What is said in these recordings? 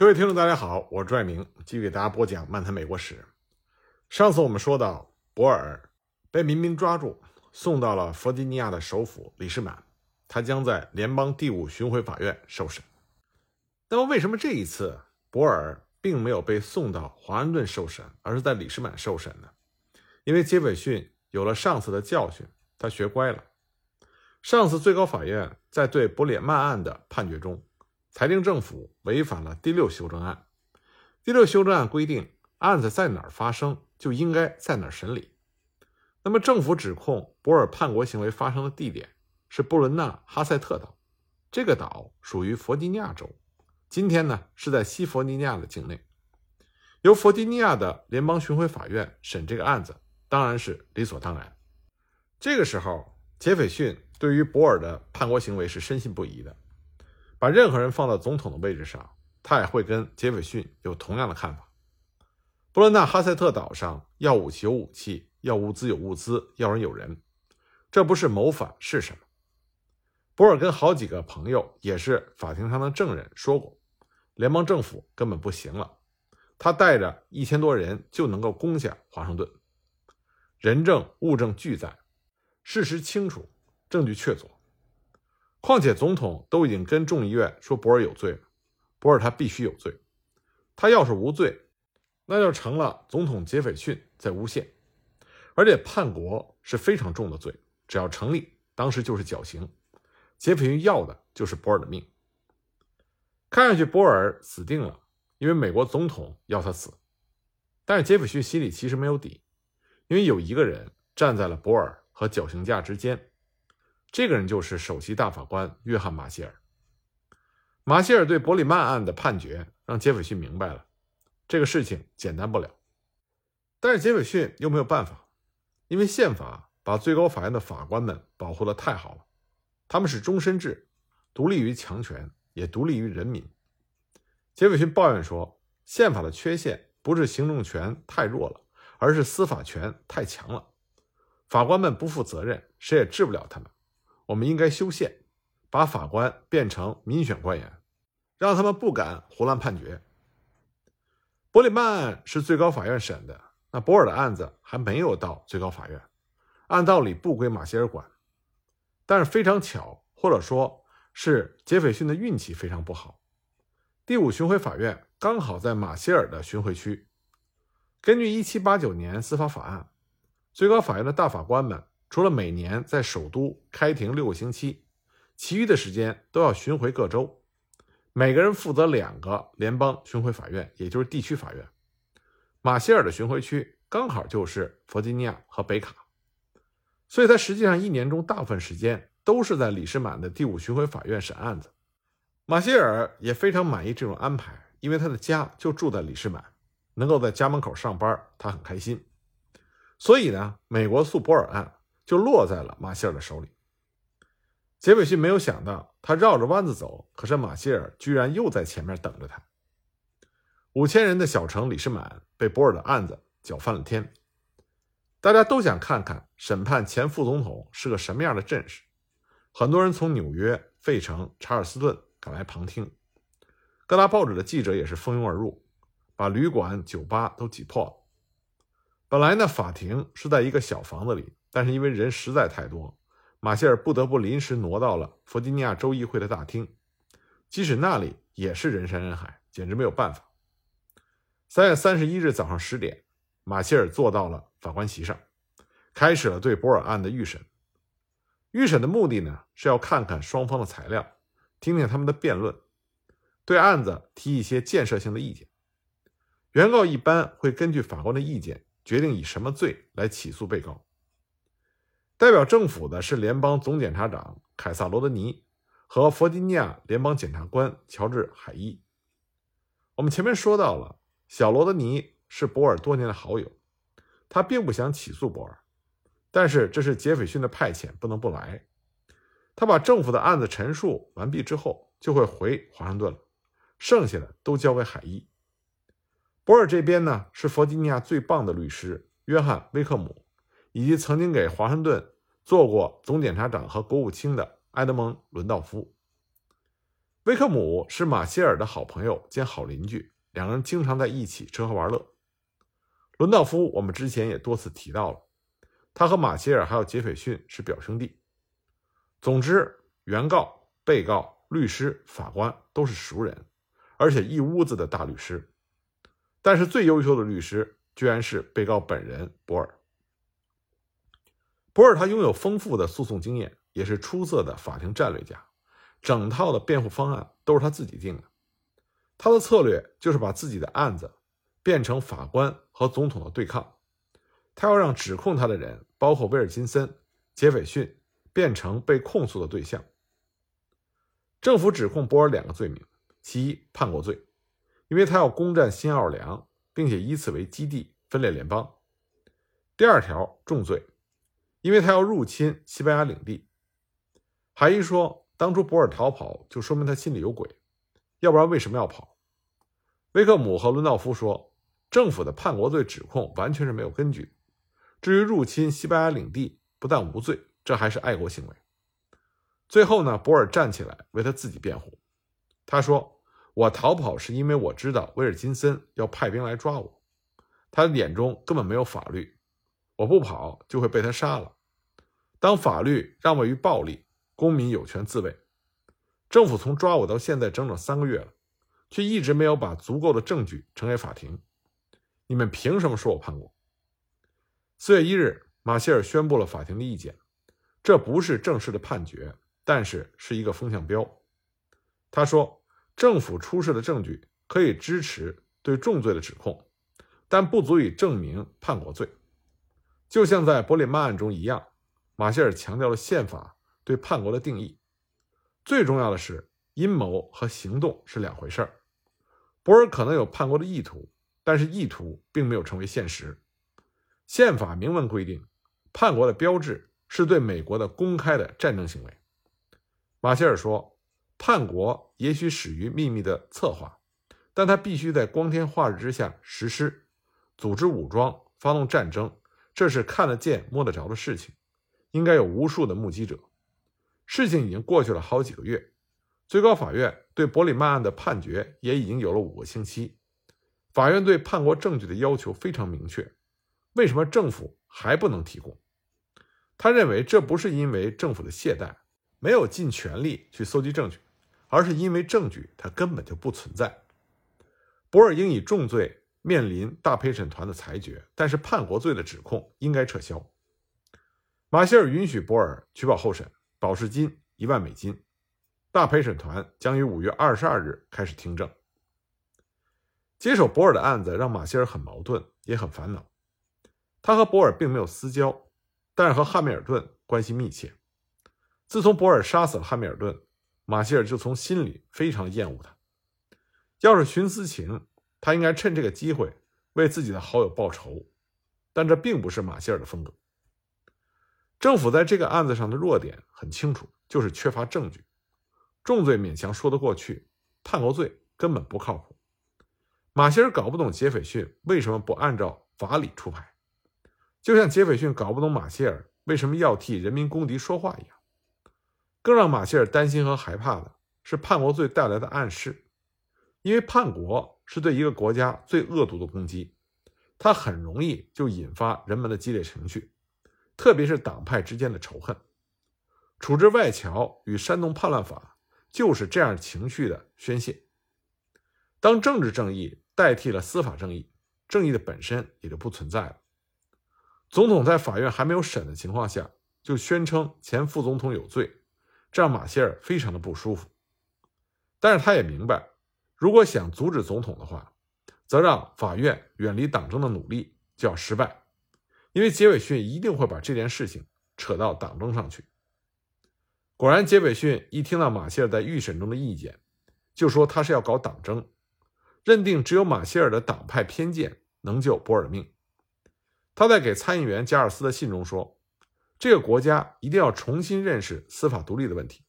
各位听众，大家好，我是朱爱明，继续给大家播讲《漫谈美国史》。上次我们说到，博尔被民兵抓住，送到了弗吉尼亚的首府里士满，他将在联邦第五巡回法院受审。那么，为什么这一次博尔并没有被送到华盛顿受审，而是在里士满受审呢？因为杰斐逊有了上次的教训，他学乖了。上次最高法院在对伯里曼案的判决中。裁定政府违反了第六修正案。第六修正案规定，案子在哪儿发生，就应该在哪儿审理。那么，政府指控博尔叛国行为发生的地点是布伦纳哈塞特岛，这个岛属于弗吉尼亚州，今天呢是在西弗吉尼亚的境内，由弗吉尼亚的联邦巡回法院审这个案子，当然是理所当然。这个时候，杰斐逊对于博尔的叛国行为是深信不疑的。把任何人放到总统的位置上，他也会跟杰斐逊有同样的看法。布伦纳哈塞特岛上要武器有武器，要物资有物资，要人有人，这不是谋反是什么？博尔跟好几个朋友，也是法庭上的证人说过，联邦政府根本不行了，他带着一千多人就能够攻下华盛顿，人证物证俱在，事实清楚，证据确凿。况且总统都已经跟众议院说博尔有罪了，博尔他必须有罪。他要是无罪，那就成了总统杰斐逊在诬陷，而且叛国是非常重的罪，只要成立，当时就是绞刑。杰斐逊要的就是博尔的命。看上去博尔死定了，因为美国总统要他死。但是杰斐逊心里其实没有底，因为有一个人站在了博尔和绞刑架之间。这个人就是首席大法官约翰·马歇尔。马歇尔对伯里曼案的判决让杰斐逊明白了，这个事情简单不了。但是杰斐逊又没有办法，因为宪法把最高法院的法官们保护的太好了，他们是终身制，独立于强权，也独立于人民。杰斐逊抱怨说，宪法的缺陷不是行政权太弱了，而是司法权太强了，法官们不负责任，谁也治不了他们。我们应该修宪，把法官变成民选官员，让他们不敢胡乱判决。伯里曼案是最高法院审的，那博尔的案子还没有到最高法院，按道理不归马歇尔管。但是非常巧，或者说是杰斐逊的运气非常不好，第五巡回法院刚好在马歇尔的巡回区。根据1789年司法法案，最高法院的大法官们。除了每年在首都开庭六个星期，其余的时间都要巡回各州，每个人负责两个联邦巡回法院，也就是地区法院。马歇尔的巡回区刚好就是弗吉尼亚和北卡，所以他实际上一年中大部分时间都是在里士满的第五巡回法院审案子。马歇尔也非常满意这种安排，因为他的家就住在里士满，能够在家门口上班，他很开心。所以呢，美国诉博尔案。就落在了马歇尔的手里。杰斐逊没有想到，他绕着弯子走，可是马歇尔居然又在前面等着他。五千人的小城里士满被博尔的案子搅翻了天，大家都想看看审判前副总统是个什么样的阵势。很多人从纽约、费城、查尔斯顿赶来旁听，各大报纸的记者也是蜂拥而入，把旅馆、酒吧都挤破了。本来呢，法庭是在一个小房子里。但是因为人实在太多，马歇尔不得不临时挪到了弗吉尼亚州议会的大厅，即使那里也是人山人海，简直没有办法。三月三十一日早上十点，马歇尔坐到了法官席上，开始了对博尔案的预审。预审的目的呢，是要看看双方的材料，听听他们的辩论，对案子提一些建设性的意见。原告一般会根据法官的意见，决定以什么罪来起诉被告。代表政府的是联邦总检察长凯撒·罗德尼和弗吉尼亚联邦检察官乔治·海伊。我们前面说到了，小罗德尼是博尔多年的好友，他并不想起诉博尔，但是这是杰斐逊的派遣，不能不来。他把政府的案子陈述完毕之后，就会回华盛顿了，剩下的都交给海伊。博尔这边呢，是弗吉尼亚最棒的律师约翰·威克姆。以及曾经给华盛顿做过总检察长和国务卿的埃德蒙·伦道夫，威克姆是马歇尔的好朋友兼好邻居，两个人经常在一起吃喝玩乐。伦道夫，我们之前也多次提到了，他和马歇尔还有杰斐逊是表兄弟。总之，原告、被告、律师、法官都是熟人，而且一屋子的大律师。但是最优秀的律师居然是被告本人博尔。博尔他拥有丰富的诉讼经验，也是出色的法庭战略家，整套的辩护方案都是他自己定的。他的策略就是把自己的案子变成法官和总统的对抗，他要让指控他的人，包括威尔金森、杰斐逊。变成被控诉的对象。政府指控博尔两个罪名：其一，叛国罪，因为他要攻占新奥尔良，并且以此为基地分裂联邦；第二条，重罪，因为他要入侵西班牙领地。海一说，当初博尔逃跑，就说明他心里有鬼，要不然为什么要跑？威克姆和伦道夫说，政府的叛国罪指控完全是没有根据。至于入侵西班牙领地，不但无罪。这还是爱国行为。最后呢，博尔站起来为他自己辩护。他说：“我逃跑是因为我知道威尔金森要派兵来抓我，他的眼中根本没有法律，我不跑就会被他杀了。当法律让位于暴力，公民有权自卫。政府从抓我到现在整整三个月了，却一直没有把足够的证据呈给法庭。你们凭什么说我叛国？”四月一日，马歇尔宣布了法庭的意见。这不是正式的判决，但是是一个风向标。他说，政府出示的证据可以支持对重罪的指控，但不足以证明叛国罪。就像在伯里曼案中一样，马歇尔强调了宪法对叛国的定义。最重要的是，阴谋和行动是两回事儿。博尔可能有叛国的意图，但是意图并没有成为现实。宪法明文规定，叛国的标志。是对美国的公开的战争行为，马歇尔说：“叛国也许始于秘密的策划，但他必须在光天化日之下实施，组织武装，发动战争，这是看得见、摸得着的事情，应该有无数的目击者。事情已经过去了好几个月，最高法院对伯里曼案的判决也已经有了五个星期。法院对叛国证据的要求非常明确，为什么政府还不能提供？”他认为这不是因为政府的懈怠，没有尽全力去搜集证据，而是因为证据它根本就不存在。博尔应以重罪面临大陪审团的裁决，但是叛国罪的指控应该撤销。马歇尔允许博尔取保候审，保释金一万美金。大陪审团将于五月二十二日开始听证。接手博尔的案子让马歇尔很矛盾，也很烦恼。他和博尔并没有私交。但是和汉密尔顿关系密切。自从博尔杀死了汉密尔顿，马歇尔就从心里非常厌恶他。要是徇私情，他应该趁这个机会为自己的好友报仇，但这并不是马歇尔的风格。政府在这个案子上的弱点很清楚，就是缺乏证据。重罪勉强说得过去，叛国罪根本不靠谱。马歇尔搞不懂杰斐逊为什么不按照法理出牌。就像杰斐逊搞不懂马歇尔为什么要替人民公敌说话一样，更让马歇尔担心和害怕的是叛国罪带来的暗示，因为叛国是对一个国家最恶毒的攻击，它很容易就引发人们的激烈情绪，特别是党派之间的仇恨。处置外侨与煽动叛乱法就是这样情绪的宣泄。当政治正义代替了司法正义，正义的本身也就不存在了。总统在法院还没有审的情况下就宣称前副总统有罪，这让马歇尔非常的不舒服。但是他也明白，如果想阻止总统的话，则让法院远离党争的努力就要失败，因为杰斐逊一定会把这件事情扯到党争上去。果然，杰斐逊一听到马歇尔在预审中的意见，就说他是要搞党争，认定只有马歇尔的党派偏见能救博尔命。他在给参议员加尔斯的信中说：“这个国家一定要重新认识司法独立的问题。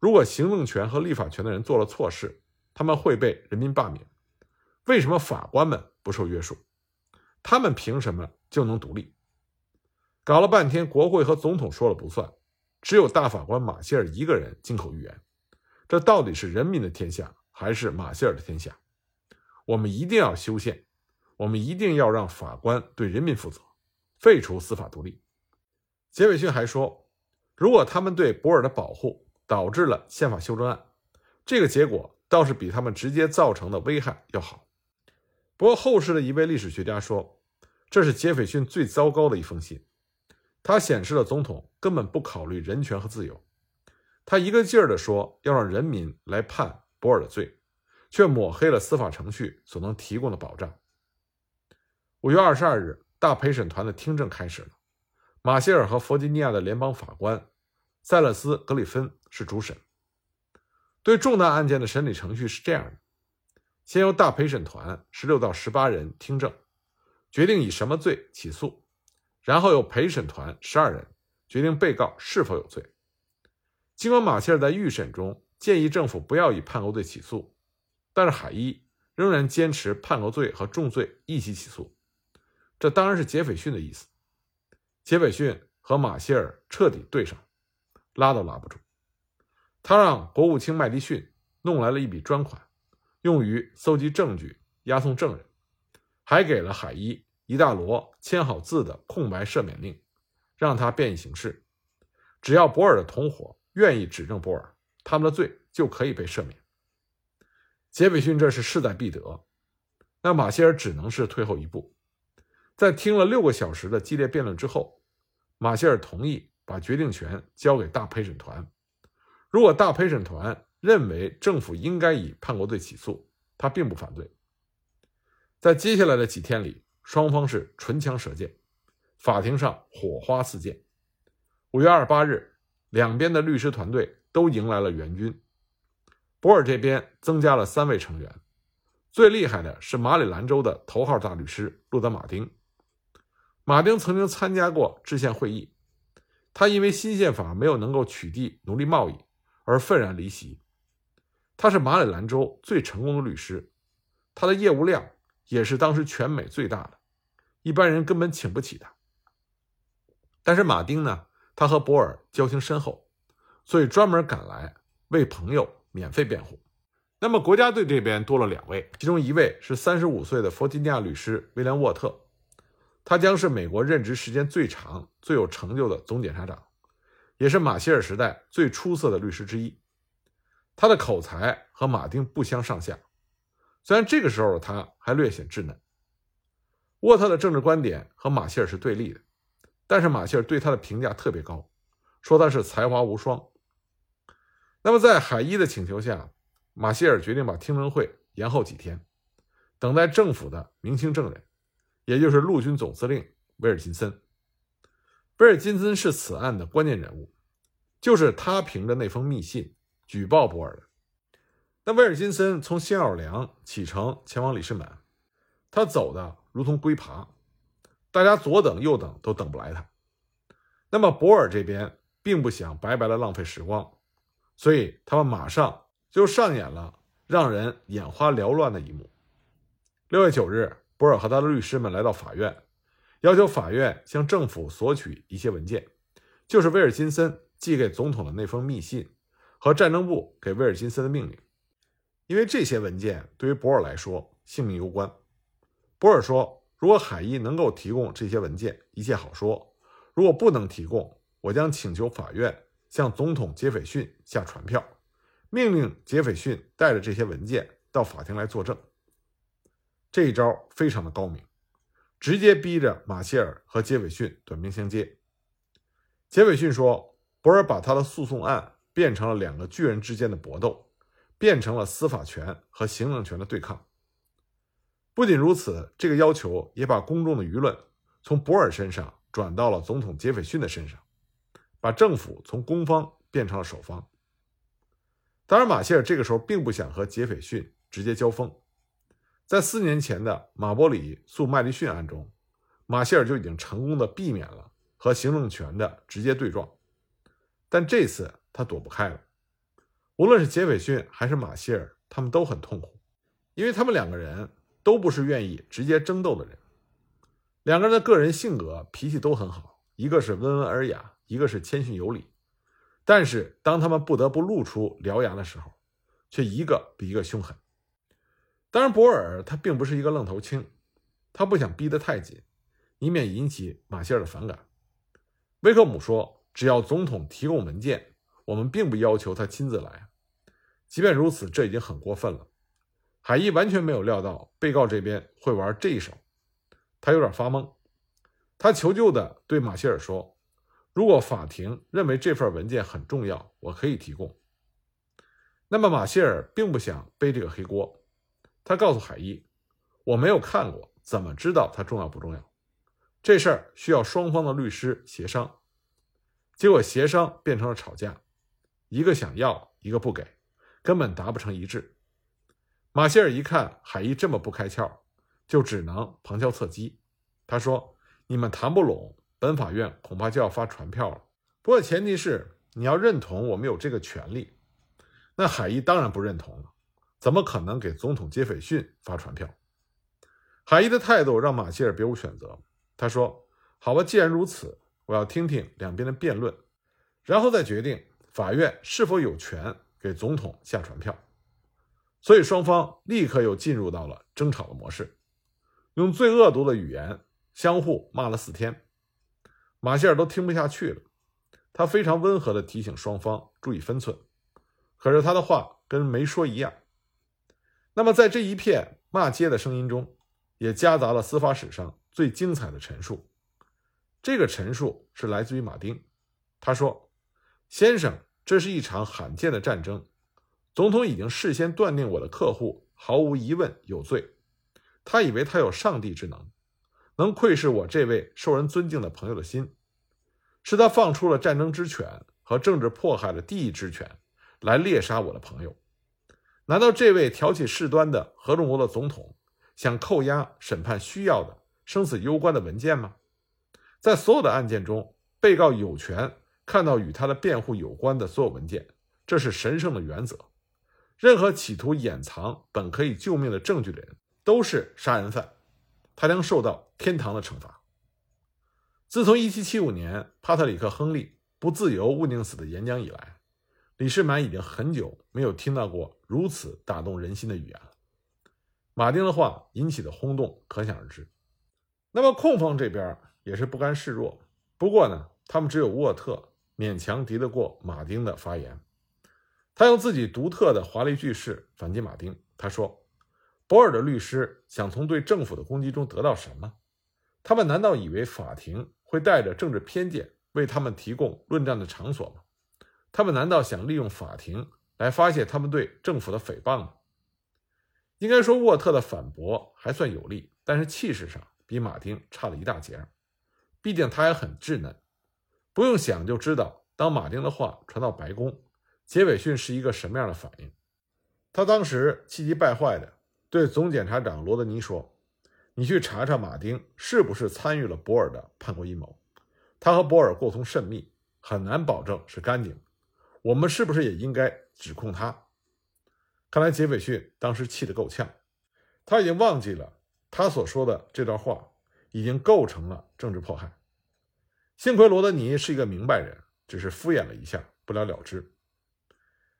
如果行政权和立法权的人做了错事，他们会被人民罢免。为什么法官们不受约束？他们凭什么就能独立？搞了半天，国会和总统说了不算，只有大法官马歇尔一个人金口玉言。这到底是人民的天下，还是马歇尔的天下？我们一定要修宪，我们一定要让法官对人民负责，废除司法独立。杰斐逊还说，如果他们对博尔的保护导致了宪法修正案，这个结果倒是比他们直接造成的危害要好。不过，后世的一位历史学家说，这是杰斐逊最糟糕的一封信。他显示了总统根本不考虑人权和自由。他一个劲儿地说要让人民来判博尔的罪，却抹黑了司法程序所能提供的保障。五月二十二日，大陪审团的听证开始了。马歇尔和弗吉尼亚的联邦法官塞勒斯·格里芬是主审。对重大案件的审理程序是这样的：先由大陪审团十六到十八人听证，决定以什么罪起诉，然后由陪审团十二人决定被告是否有罪。尽管马歇尔在预审中建议政府不要以叛国罪起诉，但是海伊仍然坚持叛国罪和重罪一起起诉。这当然是杰斐逊的意思。杰斐逊和马歇尔彻底对上，拉都拉不住。他让国务卿麦迪逊弄来了一笔专款，用于搜集证据、押送证人，还给了海伊一大摞签好字的空白赦免令，让他便于行事。只要博尔的同伙愿意指证博尔，他们的罪就可以被赦免。杰斐逊这是势在必得，那马歇尔只能是退后一步。在听了六个小时的激烈辩论之后，马歇尔同意把决定权交给大陪审团。如果大陪审团认为政府应该以叛国罪起诉，他并不反对。在接下来的几天里，双方是唇枪舌剑，法庭上火花四溅。五月二十八日，两边的律师团队都迎来了援军。博尔这边增加了三位成员，最厉害的是马里兰州的头号大律师路德·马丁。马丁曾经参加过制宪会议，他因为新宪法没有能够取缔奴隶贸易。而愤然离席。他是马里兰州最成功的律师，他的业务量也是当时全美最大的，一般人根本请不起他。但是马丁呢，他和博尔交情深厚，所以专门赶来为朋友免费辩护。那么国家队这边多了两位，其中一位是三十五岁的弗吉尼亚律师威廉沃特，他将是美国任职时间最长、最有成就的总检察长。也是马歇尔时代最出色的律师之一，他的口才和马丁不相上下。虽然这个时候的他还略显稚嫩。沃特的政治观点和马歇尔是对立的，但是马歇尔对他的评价特别高，说他是才华无双。那么在海伊的请求下，马歇尔决定把听证会延后几天，等待政府的明清证人，也就是陆军总司令威尔金森。威尔金森是此案的关键人物，就是他凭着那封密信举报博尔的。那威尔金森从新奥尔良启程前往里士满，他走的如同龟爬，大家左等右等都等不来他。那么博尔这边并不想白白的浪费时光，所以他们马上就上演了让人眼花缭乱的一幕。六月九日，博尔和他的律师们来到法院。要求法院向政府索取一些文件，就是威尔金森寄给总统的那封密信和战争部给威尔金森的命令，因为这些文件对于博尔来说性命攸关。博尔说：“如果海伊能够提供这些文件，一切好说；如果不能提供，我将请求法院向总统杰斐逊下传票，命令杰斐逊带着这些文件到法庭来作证。”这一招非常的高明。直接逼着马歇尔和杰斐逊短兵相接。杰斐逊说：“博尔把他的诉讼案变成了两个巨人之间的搏斗，变成了司法权和行政权的对抗。不仅如此，这个要求也把公众的舆论从博尔身上转到了总统杰斐逊的身上，把政府从攻方变成了守方。当然，马歇尔这个时候并不想和杰斐逊直接交锋。”在四年前的马伯里诉麦迪逊案中，马歇尔就已经成功的避免了和行政权的直接对撞，但这次他躲不开了。无论是杰斐逊还是马歇尔，他们都很痛苦，因为他们两个人都不是愿意直接争斗的人。两个人的个人性格、脾气都很好，一个是温文尔雅，一个是谦逊有礼。但是当他们不得不露出獠牙的时候，却一个比一个凶狠。当然，博尔他并不是一个愣头青，他不想逼得太紧，以免引起马歇尔的反感。威克姆说：“只要总统提供文件，我们并不要求他亲自来。即便如此，这已经很过分了。”海伊完全没有料到被告这边会玩这一手，他有点发懵。他求救的对马歇尔说：“如果法庭认为这份文件很重要，我可以提供。”那么马歇尔并不想背这个黑锅。他告诉海伊：“我没有看过，怎么知道它重要不重要？这事儿需要双方的律师协商。”结果协商变成了吵架，一个想要，一个不给，根本达不成一致。马歇尔一看海伊这么不开窍，就只能旁敲侧击。他说：“你们谈不拢，本法院恐怕就要发传票了。不过前提是你要认同我们有这个权利。”那海伊当然不认同了，怎么可能给总统杰斐逊发传票？海伊的态度让马歇尔别无选择。他说：“好吧，既然如此，我要听听两边的辩论，然后再决定法院是否有权给总统下传票。”所以双方立刻又进入到了争吵的模式，用最恶毒的语言相互骂了四天。马歇尔都听不下去了，他非常温和地提醒双方注意分寸，可是他的话跟没说一样。那么在这一片骂街的声音中，也夹杂了司法史上最精彩的陈述。这个陈述是来自于马丁，他说：“先生，这是一场罕见的战争。”总统已经事先断定我的客户毫无疑问有罪，他以为他有上帝之能，能窥视我这位受人尊敬的朋友的心，是他放出了战争之犬和政治迫害的第一之犬，来猎杀我的朋友。难道这位挑起事端的合众国的总统想扣押审判需要的生死攸关的文件吗？在所有的案件中，被告有权看到与他的辩护有关的所有文件，这是神圣的原则。任何企图掩藏本可以救命的证据的人都是杀人犯，他将受到天堂的惩罚。自从1775年帕特里克·亨利不自由勿宁死的演讲以来，李士满已经很久没有听到过如此打动人心的语言了。马丁的话引起的轰动可想而知。那么控方这边也是不甘示弱，不过呢，他们只有沃特勉强敌得过马丁的发言。他用自己独特的华丽句式反击马丁。他说：“博尔的律师想从对政府的攻击中得到什么？他们难道以为法庭会带着政治偏见为他们提供论战的场所吗？他们难道想利用法庭来发泄他们对政府的诽谤吗？”应该说，沃特的反驳还算有力，但是气势上比马丁差了一大截。毕竟他还很稚嫩，不用想就知道，当马丁的话传到白宫。杰斐逊是一个什么样的反应？他当时气急败坏的对总检察长罗德尼说：“你去查查马丁是不是参与了博尔的叛国阴谋。他和博尔过通甚密，很难保证是干净。我们是不是也应该指控他？”看来杰斐逊当时气得够呛，他已经忘记了他所说的这段话已经构成了政治迫害。幸亏罗德尼是一个明白人，只是敷衍了一下，不了了之。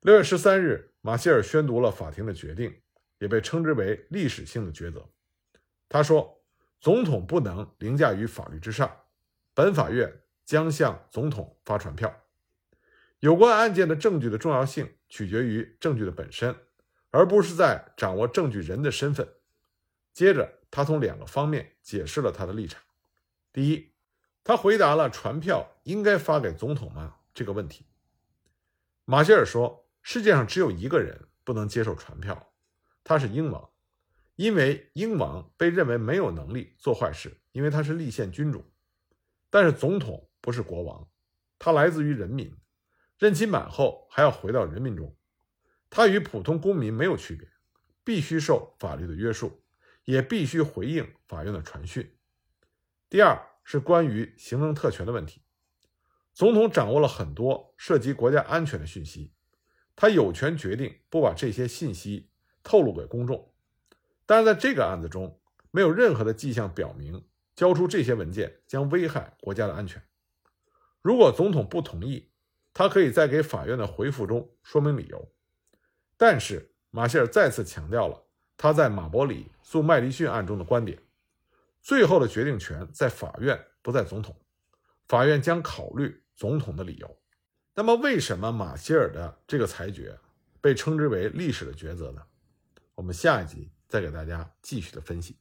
六月十三日，马歇尔宣读了法庭的决定，也被称之为历史性的抉择。他说：“总统不能凌驾于法律之上，本法院将向总统发传票。有关案件的证据的重要性取决于证据的本身，而不是在掌握证据人的身份。”接着，他从两个方面解释了他的立场。第一，他回答了传票应该发给总统吗这个问题。马歇尔说。世界上只有一个人不能接受传票，他是英王，因为英王被认为没有能力做坏事，因为他是立宪君主。但是总统不是国王，他来自于人民，任期满后还要回到人民中，他与普通公民没有区别，必须受法律的约束，也必须回应法院的传讯。第二是关于行政特权的问题，总统掌握了很多涉及国家安全的讯息。他有权决定不把这些信息透露给公众，但是在这个案子中，没有任何的迹象表明交出这些文件将危害国家的安全。如果总统不同意，他可以在给法院的回复中说明理由。但是马歇尔再次强调了他在马伯里诉麦迪逊案中的观点：最后的决定权在法院，不在总统。法院将考虑总统的理由。那么，为什么马歇尔的这个裁决被称之为历史的抉择呢？我们下一集再给大家继续的分析。